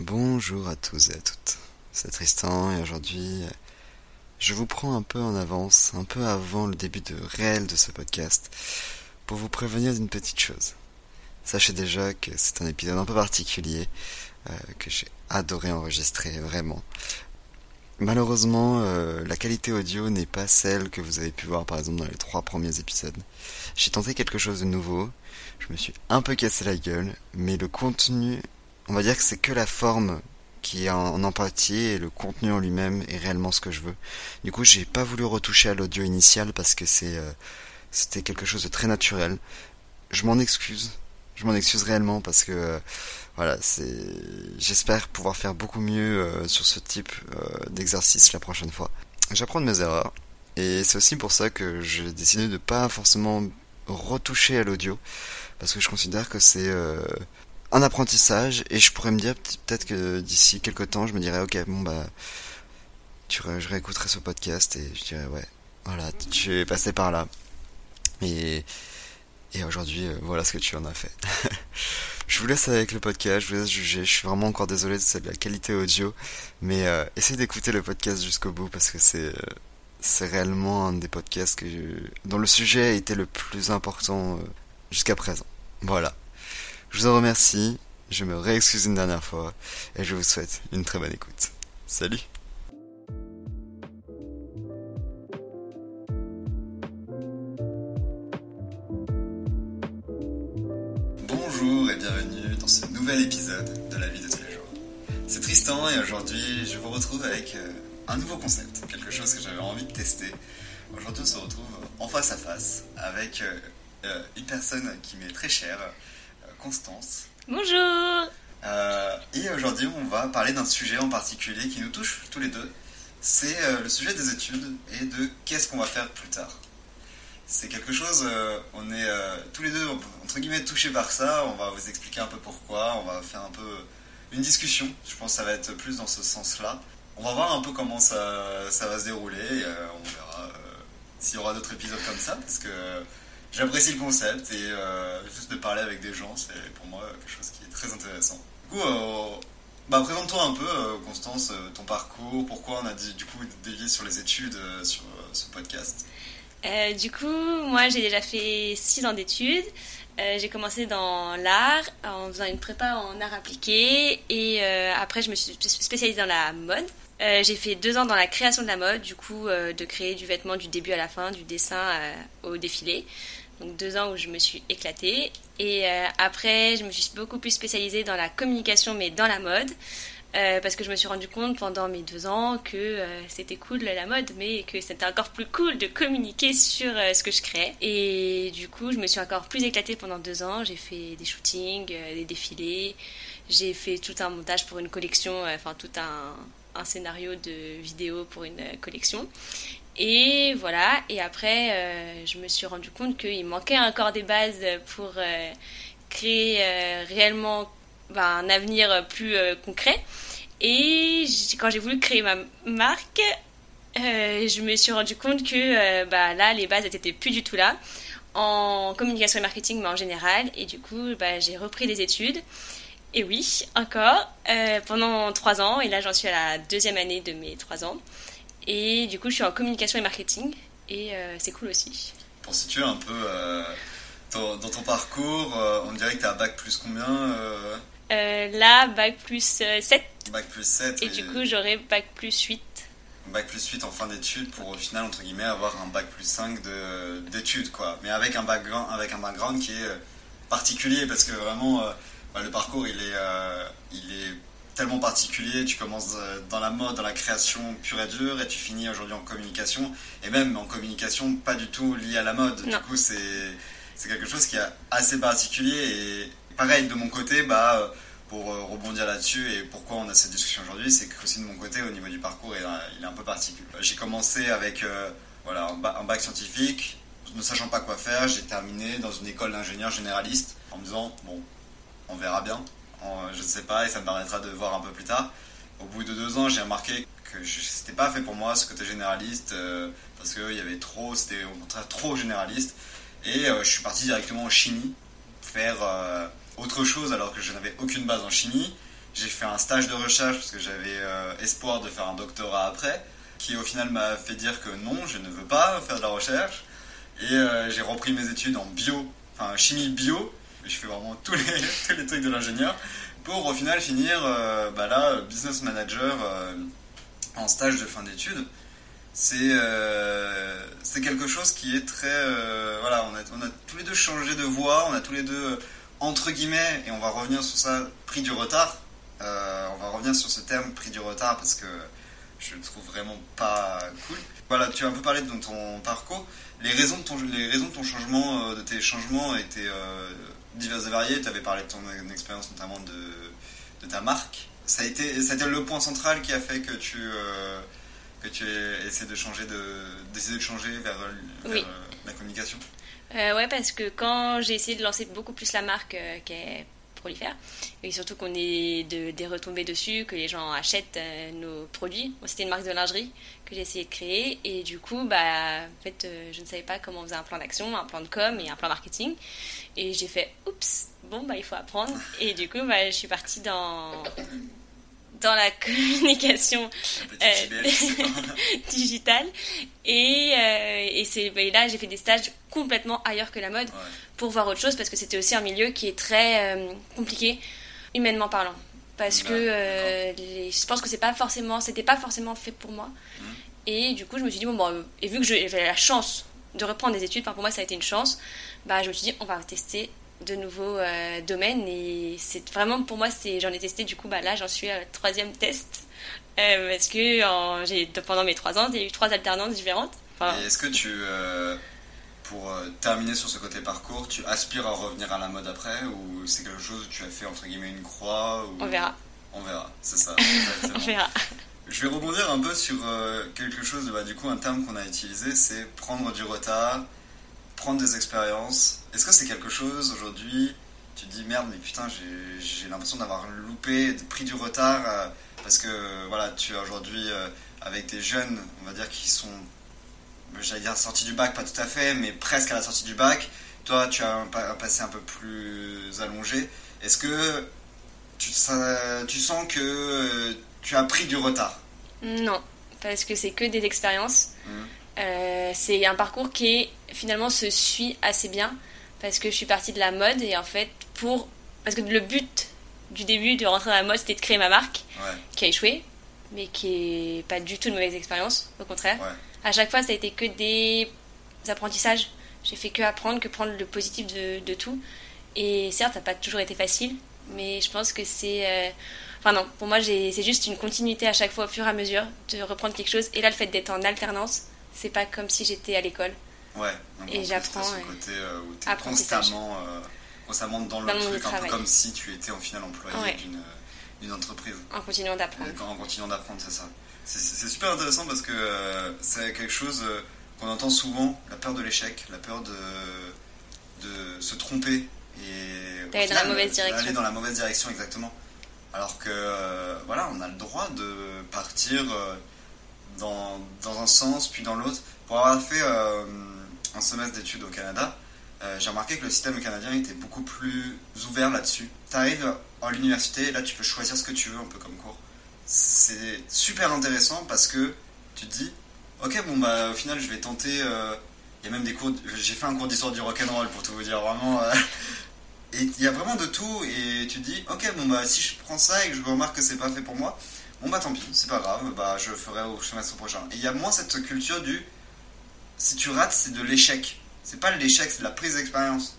Bonjour à tous et à toutes. C'est Tristan et aujourd'hui, je vous prends un peu en avance, un peu avant le début de réel de ce podcast, pour vous prévenir d'une petite chose. Sachez déjà que c'est un épisode un peu particulier, euh, que j'ai adoré enregistrer, vraiment. Malheureusement, euh, la qualité audio n'est pas celle que vous avez pu voir par exemple dans les trois premiers épisodes. J'ai tenté quelque chose de nouveau, je me suis un peu cassé la gueule, mais le contenu on va dire que c'est que la forme qui est en, empathie et le contenu en lui-même est réellement ce que je veux. Du coup, j'ai pas voulu retoucher à l'audio initial parce que c'est euh, c'était quelque chose de très naturel. Je m'en excuse. Je m'en excuse réellement parce que euh, voilà, c'est j'espère pouvoir faire beaucoup mieux euh, sur ce type d'exercice la prochaine fois. J'apprends de mes erreurs et c'est aussi pour ça que j'ai décidé de pas forcément retoucher à l'audio parce que je considère que c'est un apprentissage et je pourrais me dire peut-être que d'ici quelques temps je me dirais ok bon bah tu je réécouterai ce podcast et je dirais ouais voilà tu es passé par là. Et et aujourd'hui euh, voilà ce que tu en as fait. Je vous laisse avec le podcast je vous laisse juger. Je suis vraiment encore désolé de la qualité audio mais euh, essayez d'écouter le podcast jusqu'au bout parce que c'est euh, c'est réellement un des podcasts que dont le sujet a été le plus important euh, jusqu'à présent. Voilà je vous en remercie, je me réexcuse une dernière fois et je vous souhaite une très bonne écoute. Salut Bonjour et bienvenue dans ce nouvel épisode de la vie de tous les jours. C'est Tristan et aujourd'hui je vous retrouve avec euh, un nouveau concept, quelque chose que j'avais envie de tester. Aujourd'hui on se retrouve en face à face avec euh, euh, une personne qui m'est très chère, Constance. Bonjour euh, Et aujourd'hui, on va parler d'un sujet en particulier qui nous touche tous les deux. C'est euh, le sujet des études et de qu'est-ce qu'on va faire plus tard. C'est quelque chose, euh, on est tous les deux, entre guillemets, touchés par ça. On va vous expliquer un peu pourquoi. On va faire un peu une discussion. Je pense que ça va être plus dans ce sens-là. On va voir un peu comment ça, ça va se dérouler. on verra s'il y aura d'autres épisodes comme ça. Parce que j'apprécie le concept et euh, juste de parler avec des gens, c'est pour moi quelque chose qui est très intéressant. Du coup, euh, bah, présente-toi un peu, euh, Constance, ton parcours, pourquoi on a du coup dévié sur les études sur ce podcast. du coup, moi j'ai déjà fait 6 ans d'études. j'ai commencé dans l'art en faisant une prépa en art appliqué et après je me suis spécialisée dans la mode. j'ai fait deux ans dans la création de la mode, du coup, de créer du vêtement du début à la fin, du dessin au défilé donc deux ans où je me suis éclatée. Et euh, après, je me suis beaucoup plus spécialisée dans la communication, mais dans la mode. Euh, parce que je me suis rendu compte pendant mes deux ans que euh, c'était cool la mode, mais que c'était encore plus cool de communiquer sur ce que je crée. Et du coup, je me suis encore plus éclatée pendant deux ans. J'ai fait des shootings, des défilés. J'ai fait tout un montage pour une collection, enfin tout un, un scénario de vidéo pour une collection. Et voilà, et après, euh, je me suis rendu compte qu'il manquait encore des bases pour euh, créer euh, réellement bah, un avenir plus concret. Et quand j'ai voulu créer ma marque, je me suis rendu compte que bah, là, les bases n'étaient plus du tout là, en communication et marketing, mais en général. Et du coup, bah, j'ai repris des études. Et oui, encore, pendant trois ans, et là j'en suis à la deuxième année de mes trois ans. Et du coup, je suis en communication et marketing. Et euh, c'est cool aussi. Pour situer un peu euh, dans ton parcours, euh, on dirait que tu as bac plus combien Là, bac plus 7. Bac plus 7. Et, du coup, j'aurai bac plus 8. Bac plus 8 en fin d'études pour au final, entre guillemets, avoir un bac plus 5 d'études, quoi. Mais avec un, background, avec un background qui est particulier parce que vraiment, bah, le parcours, il est, il est tellement particulier. Tu commences euh, dans la mode, dans la création pure et dure, et tu finis aujourd'hui en communication. Et même en communication, pas du tout lié à la mode. Du coup, c'est quelque chose qui est assez particulier. Et pareil, de mon côté, bah, pour euh, rebondir là-dessus et pourquoi on a cette discussion aujourd'hui, c'est que aussi de mon côté, au niveau du parcours, il est un peu particulier. J'ai commencé avec euh, voilà, un bac scientifique, ne sachant pas quoi faire, j'ai terminé dans une école d'ingénieur généraliste en me disant, bon, on verra bien je ne sais pas, et ça me permettra de voir un peu plus tard. Au bout de deux ans, j'ai remarqué que c'était pas fait pour moi ce côté généraliste, euh, parce qu'il y avait trop, c'était au contraire trop généraliste. Et euh, je suis parti directement en chimie, faire euh, autre chose alors que je n'avais aucune base en chimie. j'ai fait un stage de recherche parce que j'avais espoir de faire un doctorat après, qui au final m'a fait dire que non, je ne veux pas faire de la recherche. Et j'ai repris mes études en bio, enfin chimie bio. Je fais vraiment tous les, tous les trucs de l'ingénieur pour au final finir bah là, business manager en stage de fin d'études. C'est euh, c'est quelque chose qui est très euh, voilà on a, on a tous les deux changé de voie on a tous les deux entre guillemets et on va revenir sur ça pris du retard. Euh, on va revenir sur ce terme pris du retard parce que je le trouve vraiment pas cool. Voilà tu as un peu parlé de ton parcours. Les raisons de ton les raisons de ton changement de tes changements étaient diverses et variées tu avais parlé de ton expérience notamment de, de ta marque. Ça a été ça a été le point central qui a fait que tu que tu essaies de changer de, d'essayer de changer vers, euh, la communication? Euh, Ouais, parce que quand j'ai essayé de lancer beaucoup plus la marque euh, qui est prolifère, et surtout qu'on ait de, des retombées dessus, que les gens achètent euh, nos produits. c'était une marque de lingerie que j'ai essayé de créer, et du coup, bah, en fait, je ne savais pas comment on faisait un plan d'action, un plan de com et un plan marketing. Et j'ai fait, oups, bon, bah, il faut apprendre. Et du coup, bah, je suis partie dans dans la communication euh, digitale. Et, euh, et c'est bah, là, j'ai fait des stages complètement ailleurs que la mode pour voir autre chose parce que c'était aussi un milieu qui est très euh, compliqué, humainement parlant. Parce que je pense que c'est pas forcément, c'était pas forcément fait pour moi. Mmh. Et du coup, je me suis dit, bon, bon et vu que j'avais la chance de reprendre des études, enfin, pour moi, ça a été une chance, bah, je me suis dit, on va tester de nouveaux euh, domaines et c'est vraiment pour moi c'est j'en ai testé du coup bah là j'en suis à troisième test. Euh, parce que j'ai pendant mes trois ans j'ai eu trois alternances différentes. Est-ce que tu euh, pour terminer sur ce côté parcours tu aspires à revenir à la mode après ou c'est quelque chose où tu as fait entre guillemets une croix on verra. On verra. C'est ça. On verra. Je vais rebondir un peu sur quelque chose bah, du coup un terme qu'on a utilisé c'est prendre du retard prendre des expériences. Est-ce que c'est quelque chose aujourd'hui Tu te dis merde, mais putain, j'ai l'impression d'avoir loupé, pris du retard euh, parce que voilà, tu es aujourd'hui euh, avec des jeunes, on va dire, qui sont, j'allais dire sortis du bac, pas tout à fait, mais presque à la sortie du bac. Toi, tu as un, passé un peu plus allongé. Est-ce que tu, tu sens que euh, tu as pris du retard? Non, parce que c'est que des expériences. Mmh. Euh, c'est un parcours qui finalement se suit assez bien parce que je suis partie de la mode et en fait pour parce que le but du début de rentrer dans la mode c'était de créer ma marque qui a échoué mais qui est pas du tout une mauvaise expérience au contraire. À chaque fois ça a été que des apprentissages. J'ai fait que apprendre que prendre le positif de, tout. Et certes ça n'a pas toujours été facile mais je pense que c'est euh, enfin non. Pour moi c'est juste une continuité à chaque fois au fur et à mesure de reprendre quelque chose. Et là le fait d'être en alternance c'est pas comme si j'étais à l'école. Ouais, et j'apprends. ce côté euh, où tu es constamment, euh, constamment dans, le truc, un peu comme si tu étais en final employé d'une entreprise. En continuant d'apprendre. En continuant d'apprendre, c'est ça. C'est super intéressant parce que euh, c'est quelque chose qu'on entend souvent, la peur de l'échec, la peur de, de se tromper. et D'aller dans la mauvaise direction. Aller dans la mauvaise direction, exactement. Alors que, voilà, on a le droit de partir dans, dans un sens, puis dans l'autre. Pour avoir fait euh, un semestre d'études au Canada, euh, j'ai remarqué que le système canadien était beaucoup plus ouvert là-dessus. Tu arrives à l'université là tu peux choisir ce que tu veux, un peu comme cours. C'est super intéressant parce que tu te dis, ok, bon bah au final je vais tenter. Euh, il y a même des cours. J'ai fait un cours d'histoire du rock'n'roll pour tout vous dire vraiment. et il y a vraiment de tout et tu te dis, ok, bon bah si je prends ça et que je remarque que c'est pas fait pour moi, bon bah tant pis, c'est pas grave, bah je ferai au semestre prochain. Et il y a moins cette culture du si tu rates, c'est de l'échec. C'est pas l'échec, c'est de la prise d'expérience.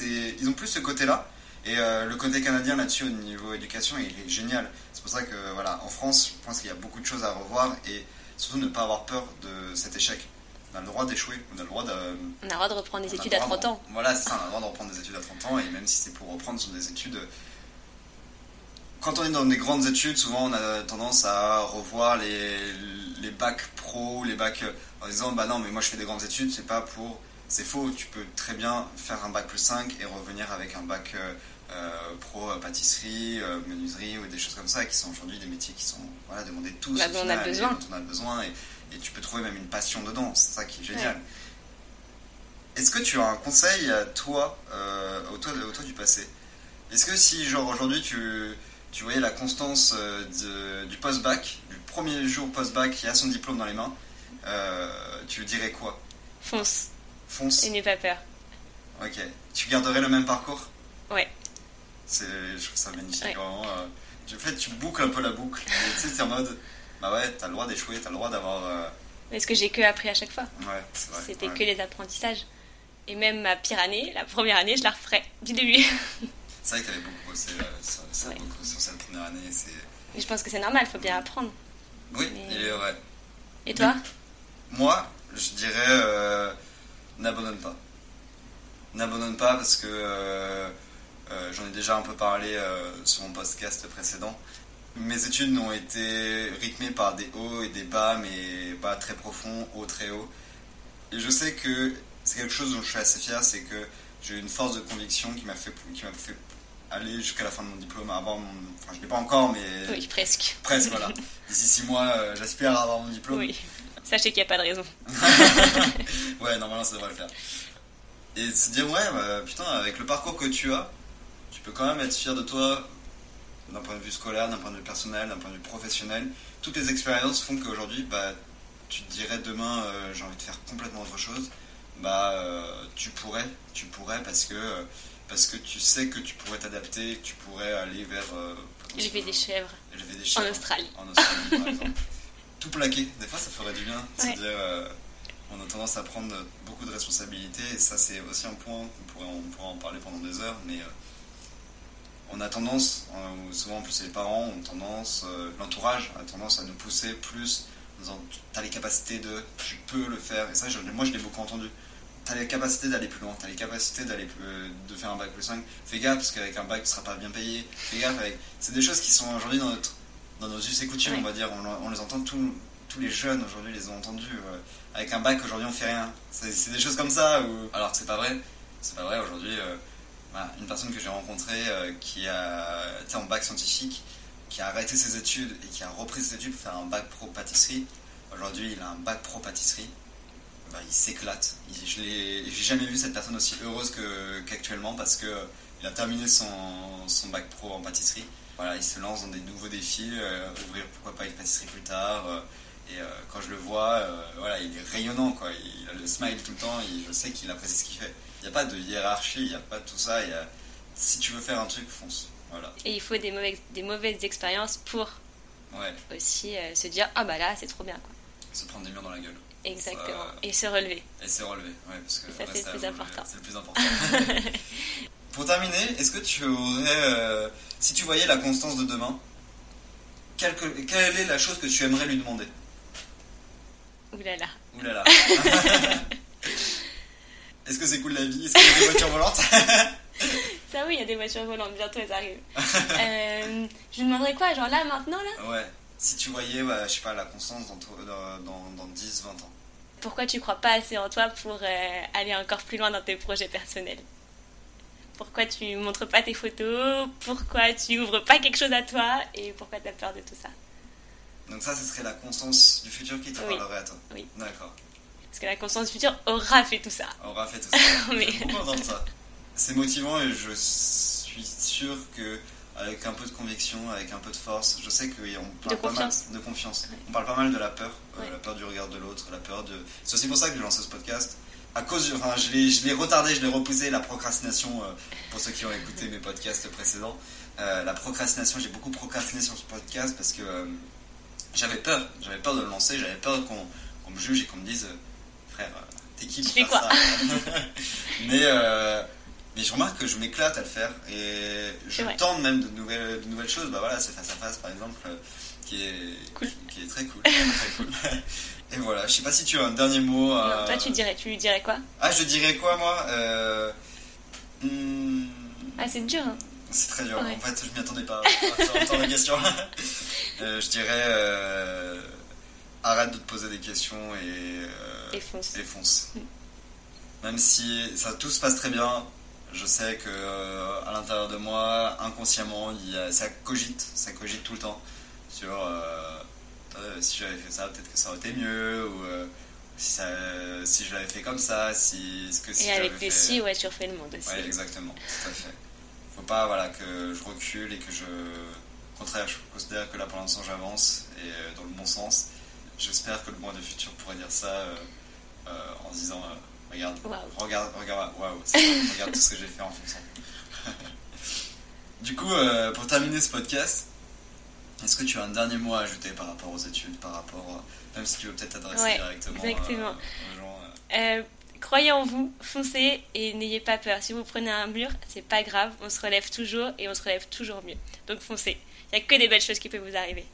Ils ont plus ce côté-là. Et euh, le côté canadien là-dessus au niveau éducation, il est génial. C'est pour ça que voilà, en France, je pense qu'il y a beaucoup de choses à revoir et surtout ne pas avoir peur de cet échec. On a le droit d'échouer, on a le droit de. On a le droit de reprendre des études à 30 ans. Voilà, c'est ça, on a le droit de reprendre des études à 30 ans et même si c'est pour reprendre sur des études quand on est dans des grandes études, souvent on a tendance à revoir les, les bacs pro, les bacs euh, en disant bah non mais moi je fais des grandes études, c'est pas pour. C'est faux, tu peux très bien faire un bac plus 5 et revenir avec un bac euh, euh, pro pâtisserie, menuiserie ou des choses comme ça qui sont aujourd'hui des métiers qui sont voilà, demandés tous. Bah, on a besoin. on a besoin et, et, tu peux trouver même une passion dedans, c'est ça qui est génial. Est-ce que tu as un conseil à toi, au toi, au toi du passé? Est-ce que si genre aujourd'hui tu tu voyais la constance euh, de- du post-bac, du premier jour post-bac qui a son diplôme dans les mains, euh, tu dirais quoi? Fonce Fonce et n'aie pas peur. Ok. Tu garderais le même parcours? Ouais. C'est, je trouve ça magnifique, Ouais. vraiment. euh, en fait, tu boucles un peu la boucle. Tu sais, en mode, bah ouais, t'as le droit d'échouer, t'as le droit d'avoir. euh, Mais ce que j'ai que appris à chaque fois. Ouais, c'est vrai. C'était ouais. que les apprentissages. Et même ma pire année, la première année, je la referais du début. C'est vrai que t'avais beaucoup bossé euh, sur, sur- Ouais. beaucoup sur cette première année. C'est... Mais je pense que c'est normal, faut bien apprendre. Oui, Mais- il est vrai. Et toi Moi, je dirais euh, n'abandonne pas. N'abandonne pas parce que euh, euh, j'en ai déjà un peu parlé sur mon podcast précédent. Mes études ont été rythmées par des hauts et des bas, mais bas très profonds, hauts très hauts. Et je sais que c'est quelque chose dont je suis assez fier, c'est que j'ai eu une force de conviction qui m'a fait, qui m'a fait aller jusqu'à la fin de mon diplôme, avoir mon... Enfin, je ne l'ai pas encore, mais Oui, presque. presque, voilà. D'ici six mois, euh, j'aspire à avoir mon diplôme. Oui. Sachez qu'il n'y a pas de raison. ouais, normalement ça devrait le faire. Et de se dire, ouais, bah, putain, avec le parcours que tu as, tu peux quand même être fier de toi d'un point de vue scolaire, d'un point de vue personnel, d'un point de vue professionnel. Toutes les expériences font qu'aujourd'hui, bah, tu te dirais demain, euh, j'ai envie de faire complètement autre chose. Bah, euh, tu pourrais, tu pourrais parce que, euh, parce que tu sais que tu pourrais t'adapter, tu pourrais aller vers. euh, Élever des chèvres élever des en chèvres. Australie. En Australie, par exemple. Tout plaquer, des fois ça ferait du bien. de Ouais. Se dire, euh, on a tendance à prendre beaucoup de responsabilités, et ça c'est aussi un point qu'on pourrait, on pourrait en parler pendant des heures, mais on a tendance, ou souvent en plus les parents ont tendance, euh, l'entourage a tendance à nous pousser plus en disant t'as les capacités de, tu peux le faire, et ça je- moi je l'ai beaucoup entendu. T'as les capacités d'aller plus loin, t'as les capacités d'aller plus- de faire un bac plus 5. Fais gaffe parce qu'avec un bac tu seras pas bien payé. Fais gaffe avec. C'est des choses qui sont aujourd'hui dans notre dans nos us et coutumes, Ouais. on va dire, on, on les entend tous, tous les jeunes aujourd'hui les ont entendus. euh, avec un bac aujourd'hui on fait rien. C'est c'est des choses comme ça. Où... Alors que c'est pas vrai. C'est pas vrai aujourd'hui. euh, voilà, une personne que j'ai rencontrée euh, qui a été en bac scientifique, qui a arrêté ses études et qui a repris ses études pour faire un bac pro pâtisserie. Aujourd'hui il a un bac pro pâtisserie. Bah, il s'éclate. Je l'ai- j'ai jamais vu cette personne aussi heureuse qu'actuellement parce que euh, il a terminé son, son bac pro en pâtisserie. Voilà, il se lance dans des nouveaux défis, euh, ouvrir pourquoi pas une pâtisserie plus tard. euh, et euh, quand je le vois, voilà, il est rayonnant, quoi. Il a le smile tout le temps. Et je sais qu'il apprécie ce qu'il fait. Il n'y a pas de hiérarchie, il n'y a pas tout ça. il y a- si tu veux faire un truc, fonce. Voilà. Et il faut des mauvaises, des mauvaises expériences pour Ouais. aussi se dire Ah bah là, c'est trop bien. Quoi. Se prendre des murs dans la gueule. Exactement. Ça- Et se relever. Et se relever, ouais, parce que ça, c'est le plus important. C'est le plus important. Pour terminer, est-ce que tu aurais, euh, si tu voyais la constance de demain, quelle, que- quelle est la chose que tu aimerais lui demander? Là là. Est-ce que c'est cool la vie? Est-ce qu'il y a des voitures volantes? Ça oui, il y a des voitures volantes, bientôt elles arrivent. Euh, je lui demanderais quoi? Genre là, maintenant, là? Ouais. Si tu voyais, bah, je sais pas, la constance dans, dans, dans, dans 10, 20 ans. Pourquoi tu crois pas assez en toi pour euh, aller encore plus loin dans tes projets personnels? Pourquoi tu montres pas tes photos? Pourquoi tu ouvres pas quelque chose à toi? Et pourquoi tu as peur de tout ça? Donc ça, ce serait la constance du futur qui te Oui. parlerait à toi. Oui. D'accord. Parce que la conscience future aura fait tout ça. Aura fait tout ça. Mais- J'aime beaucoup entendre ça. C'est motivant et je suis sûr que avec un peu de conviction, avec un peu de force, je sais qu'on parle De pas confiance. mal de confiance. On parle pas mal de la peur, euh, Ouais. la peur du regard de l'autre, la peur de. C'est aussi pour ça que j'ai lancé ce podcast. À cause, du- enfin, je l'ai, je l'ai retardé, je l'ai repoussé. La procrastination, euh, pour ceux qui ont écouté mes podcasts précédents, euh, la procrastination, j'ai beaucoup procrastiné sur ce podcast parce que j'avais peur, j'avais peur de le lancer, j'avais peur qu'on, me juge et qu'on me dise, frère, t'es qui pour faire quoi ça? Mais mais je remarque que je m'éclate à le faire et je tente même de nouvelles, de nouvelles choses. Bah voilà, c'est face à face par exemple, euh, qui est, Cool. qui, qui est très cool. très cool. Et voilà, je sais pas si tu as un dernier mot. à- Non, toi, tu, dirais, tu lui dirais quoi? Ah, je dirais quoi moi? Euh, hmm, Ah, c'est dur. hein. C'est très dur. Ouais. En fait, je m'y attendais pas. question. Euh, je dirais arrête de te poser des questions et Et fonce. et fonce. Mm. Même si ça tout se passe très bien, je sais que euh, à l'intérieur de moi, inconsciemment, il y a- ça cogite, ça cogite tout le temps sur euh, si j'avais fait ça, peut-être que ça aurait été mieux ou euh, si, ça, si je l'avais fait comme ça, si ce que si Et avec des fait- si, ouais, tu refais le monde aussi. Ouais, exactement, tout à fait. Faut pas voilà, que je recule et que je, Au contraire, je considère que là pour l'instant j'avance et dans le bon sens. J'espère que le mois de futur pourrait dire ça en disant regarde, regarde, regarde, ça, regarde tout ce que j'ai fait en fonction. du coup, euh, pour terminer ce podcast, est-ce que tu as un dernier mot à ajouter par rapport aux études, par rapport, euh, même si tu veux peut-être t'adresser Ouais, directement exactement. euh, aux gens euh, Euh, croyez en vous, foncez et n'ayez pas peur. Si vous prenez un mur, c'est pas grave, on se relève toujours et on se relève toujours mieux. Donc foncez. Il n'y a que des belles choses qui peuvent vous arriver.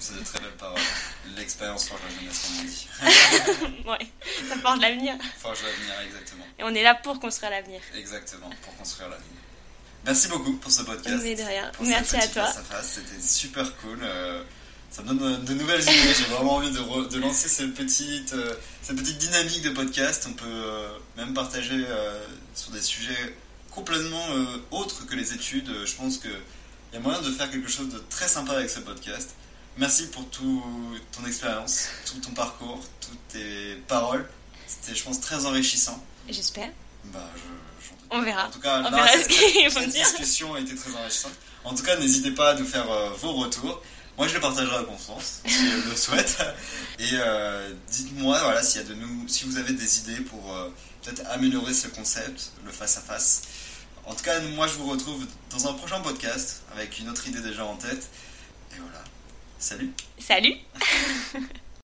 C'est de très belles paroles. L'expérience forge la jeunesse, on dit. ouais, ça forge l'avenir. Forge l'avenir, exactement. Et on est là pour construire l'avenir. Exactement, pour construire l'avenir. Merci beaucoup pour ce podcast. Mais de rien. Merci à toi. C'était super cool. euh, ça me donne de nouvelles idées. J'ai vraiment envie de, re- de lancer cette petite, euh, cette petite dynamique de podcast. On peut euh, même partager euh, sur des sujets complètement euh, autres que les études. Je pense qu'il y a moyen de faire quelque chose de très sympa avec ce podcast. Merci pour tout ton expérience, tout ton parcours, toutes tes paroles. C'était, je pense, très enrichissant. J'espère. Bah, je, On verra. en tout cas, On là, verra cette- ce discussion a été très enrichissante. En tout cas, n'hésitez pas à nous faire euh, vos retours. Moi, je les partagerai à confiance, si je le souhaite. Et euh, dites-moi voilà, s'il y a de nous, si vous avez des idées pour euh, peut-être améliorer ce concept, le face-à-face. En tout cas, moi, je vous retrouve dans un prochain podcast avec une autre idée déjà en tête. Et voilà. Salut. Salut